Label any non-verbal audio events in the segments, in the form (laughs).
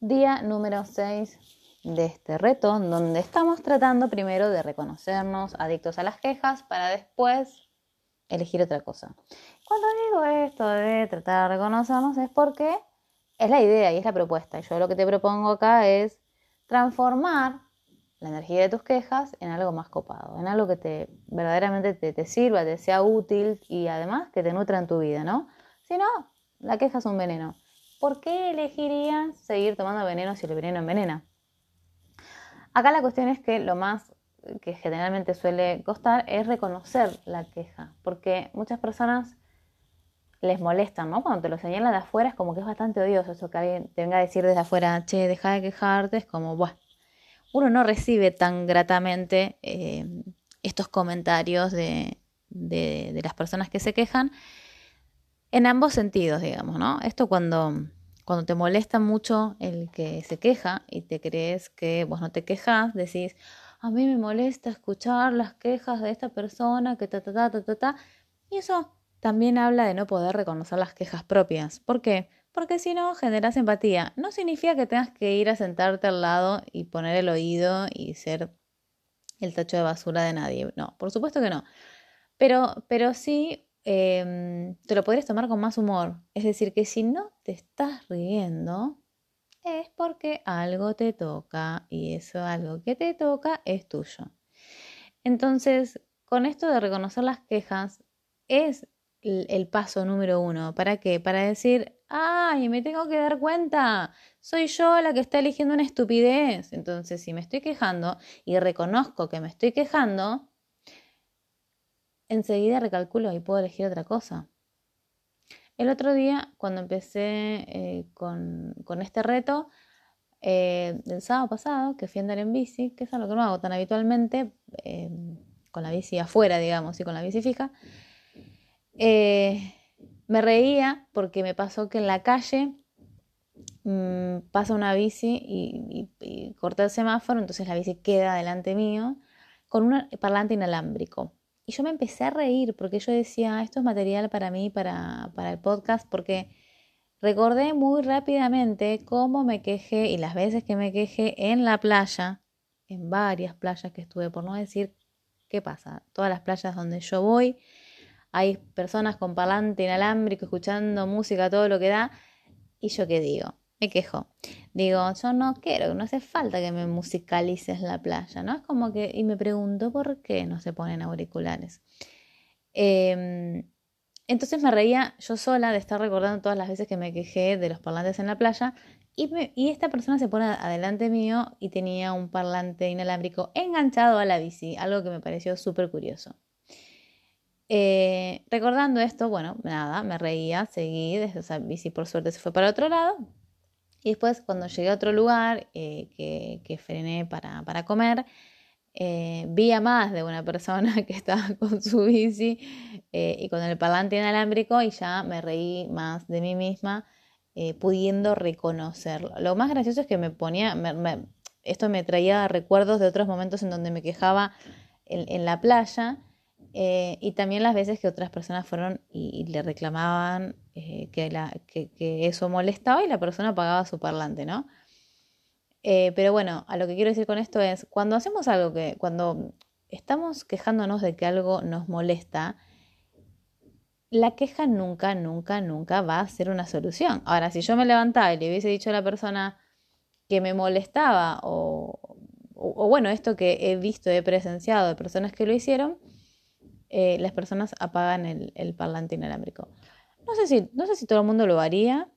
Día número 6 de este reto, donde estamos tratando primero de reconocernos adictos a las quejas para después elegir otra cosa. Cuando digo esto de tratar de reconocernos es porque es la idea y es la propuesta. Yo lo que te propongo acá es transformar la energía de tus quejas en algo más copado, en algo que te verdaderamente te, sirva, te sea útil y además que te nutra en tu vida, ¿no? Si no, la queja es un veneno. ¿Por qué elegirías seguir tomando veneno si el veneno envenena? Acá la cuestión es que lo más que generalmente suele costar es reconocer la queja, porque muchas personas les molestan, ¿no? Cuando te lo señalan de afuera es como que es bastante odioso eso que alguien te venga a decir desde afuera, che, deja de quejarte, es como, bueno, uno no recibe tan gratamente eh, estos comentarios de, de, las personas que se quejan en ambos sentidos, digamos, ¿no? Esto cuando, cuando te molesta mucho el que se queja y te crees que vos no te quejas, decís, a mí me molesta escuchar las quejas de esta persona que ta, ta, ta, ta, ta, ta. Y eso también habla de no poder reconocer las quejas propias. ¿Por qué? Porque si no, generas empatía. No significa que tengas que ir a sentarte al lado y poner el oído y ser el tacho de basura de nadie. No, por supuesto que no. Pero, pero sí em, te lo podrías tomar con más humor. Es decir, que si no te estás riendo, es porque algo te toca y eso algo que te toca es tuyo. Entonces, con esto de reconocer las quejas, es el paso número uno. ¿Para qué? Para decir, ay, me tengo que dar cuenta, soy yo la que está eligiendo una estupidez. Entonces, si me estoy quejando y reconozco que me estoy quejando, enseguida recalculo y puedo elegir otra cosa. El otro día, cuando empecé eh, con, este reto, eh, el sábado pasado, que fui a andar en bici, que es algo que no hago tan habitualmente, eh, con la bici afuera, digamos, y con la bici fija, me reía porque me pasó que en la calle mm, pasa una bici y, y, corta el semáforo, entonces la bici queda delante mío con un parlante inalámbrico. Y yo me empecé a reír porque yo decía, esto es material para mí, para, para el podcast, porque recordé muy rápidamente cómo me quejé y las veces que me quejé en la playa, en varias playas que estuve, por no decir qué pasa, todas las playas donde yo voy, hay personas con parlante inalámbrico escuchando música, todo lo que da, y yo qué digo, me quejo. Digo, yo no quiero, no hace falta que me musicalices la playa, ¿no? Es como que, y me pregunto por qué no se ponen auriculares. Em, entonces me reía yo sola de estar recordando todas las veces que me quejé de los parlantes en la playa y, esta persona se pone adelante mío y tenía un parlante inalámbrico enganchado a la bici, algo que me pareció súper curioso. Eh, recordando esto, bueno, nada, me reía, seguí, desde esa bici por suerte se fue para otro lado. Y después cuando llegué a otro lugar eh, que, frené para, para comer, eh, vi a más de una persona (laughs) que estaba con su bici y con el parlante inalámbrico y ya me reí más de mí misma, pudiendo reconocerlo. Lo más gracioso es que me ponía, esto me traía recuerdos de otros momentos en donde me quejaba en la playa eh, y también las veces que otras personas fueron y, le reclamaban eh, que, eso molestaba y la persona pagaba su parlante, ¿no? Eh, pero bueno, a lo que quiero decir con esto es, cuando hacemos algo que, cuando estamos quejándonos de que algo nos molesta, la queja nunca, nunca, nunca va a ser una solución. Ahora, si yo me levantaba y le hubiese dicho a la persona que me molestaba o, o bueno, esto que he visto, he presenciado de personas que lo hicieron, eh, las personas apagan el, parlante inalámbrico. No sé, si, no sé si todo el mundo lo haría,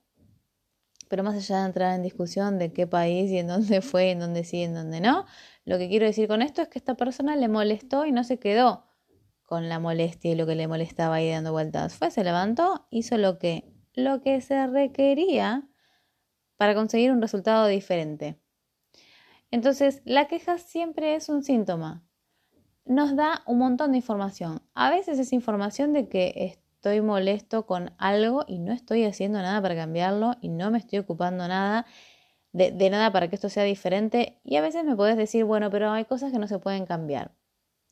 pero más allá de entrar en discusión de qué país y en dónde (laughs) fue, en dónde sí en dónde no, lo que quiero decir con esto es que esta persona le molestó y no se quedó con la molestia y lo que le molestaba ahí dando vueltas. Fue, se levantó, hizo lo que, lo que se requería para conseguir un resultado diferente. Entonces, la queja siempre es un síntoma nos da un montón de información. A veces es información de que estoy molesto con algo y no estoy haciendo nada para cambiarlo y no me estoy ocupando nada de, nada para que esto sea diferente. Y a veces me puedes decir, bueno, pero hay cosas que no se pueden cambiar.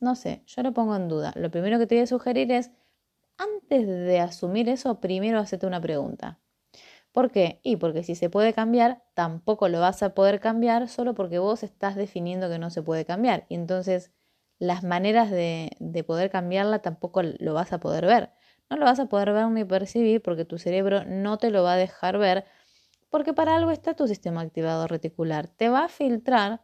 No sé, yo lo pongo en duda. Lo primero que te voy a sugerir es, antes de asumir eso, primero hacerte una pregunta. ¿Por qué? Y porque si se puede cambiar, tampoco lo vas a poder cambiar solo porque vos estás definiendo que no se puede cambiar. Y entonces las maneras de, de poder cambiarla tampoco lo vas a poder ver. No lo vas a poder ver ni percibir porque tu cerebro no te lo va a dejar ver porque para algo está tu sistema activado reticular. Te va a filtrar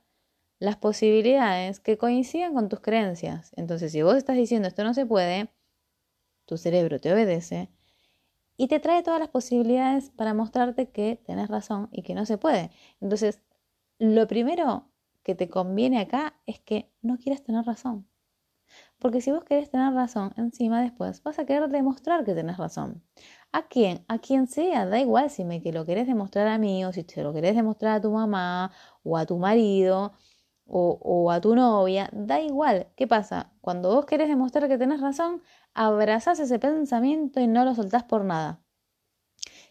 las posibilidades que coinciden con tus creencias. Entonces, si vos estás diciendo esto no se puede, tu cerebro te obedece y te trae todas las posibilidades para mostrarte que tenés razón y que no se puede. Entonces, lo primero que te conviene acá es que no quieras tener razón. Porque si vos querés tener razón, encima después vas a querer demostrar que tenés razón. ¿A quién? A quien sea, da igual si me que lo querés demostrar a mí o si te lo querés demostrar a tu mamá o a tu marido o, o a tu novia, da igual. ¿Qué pasa? Cuando vos querés demostrar que tenés razón, abrazás ese pensamiento y no lo soltás por nada.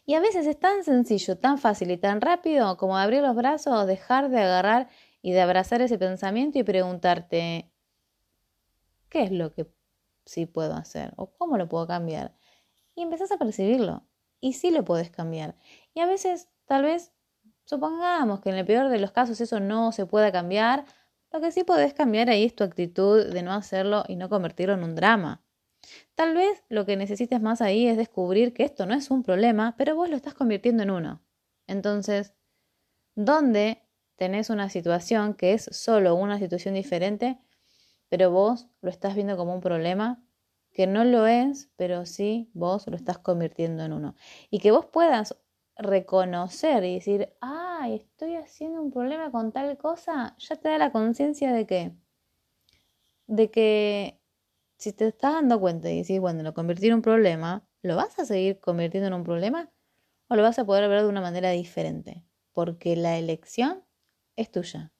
Y a veces es tan sencillo, tan fácil y tan rápido como abrir los brazos, dejar de agarrar y de abrazar ese pensamiento y preguntarte, ¿qué es lo que sí puedo hacer? ¿O cómo lo puedo cambiar? Y empezás a percibirlo. Y sí lo puedes cambiar. Y a veces, tal vez, supongamos que en el peor de los casos eso no se pueda cambiar, lo que sí podés cambiar ahí es tu actitud de no hacerlo y no convertirlo en un drama. Tal vez lo que necesites más ahí es descubrir que esto no es un problema, pero vos lo estás convirtiendo en uno. Entonces, ¿dónde tenés una situación que es solo una situación diferente, pero vos lo estás viendo como un problema, que no lo es, pero sí vos lo estás convirtiendo en uno. Y que vos puedas reconocer y decir, ay, estoy haciendo un problema con tal cosa, ya te da la conciencia de que, de que si te estás dando cuenta y decís, bueno, lo convertí en un problema, ¿lo vas a seguir convirtiendo en un problema? ¿O lo vas a poder ver de una manera diferente? Porque la elección es tuya.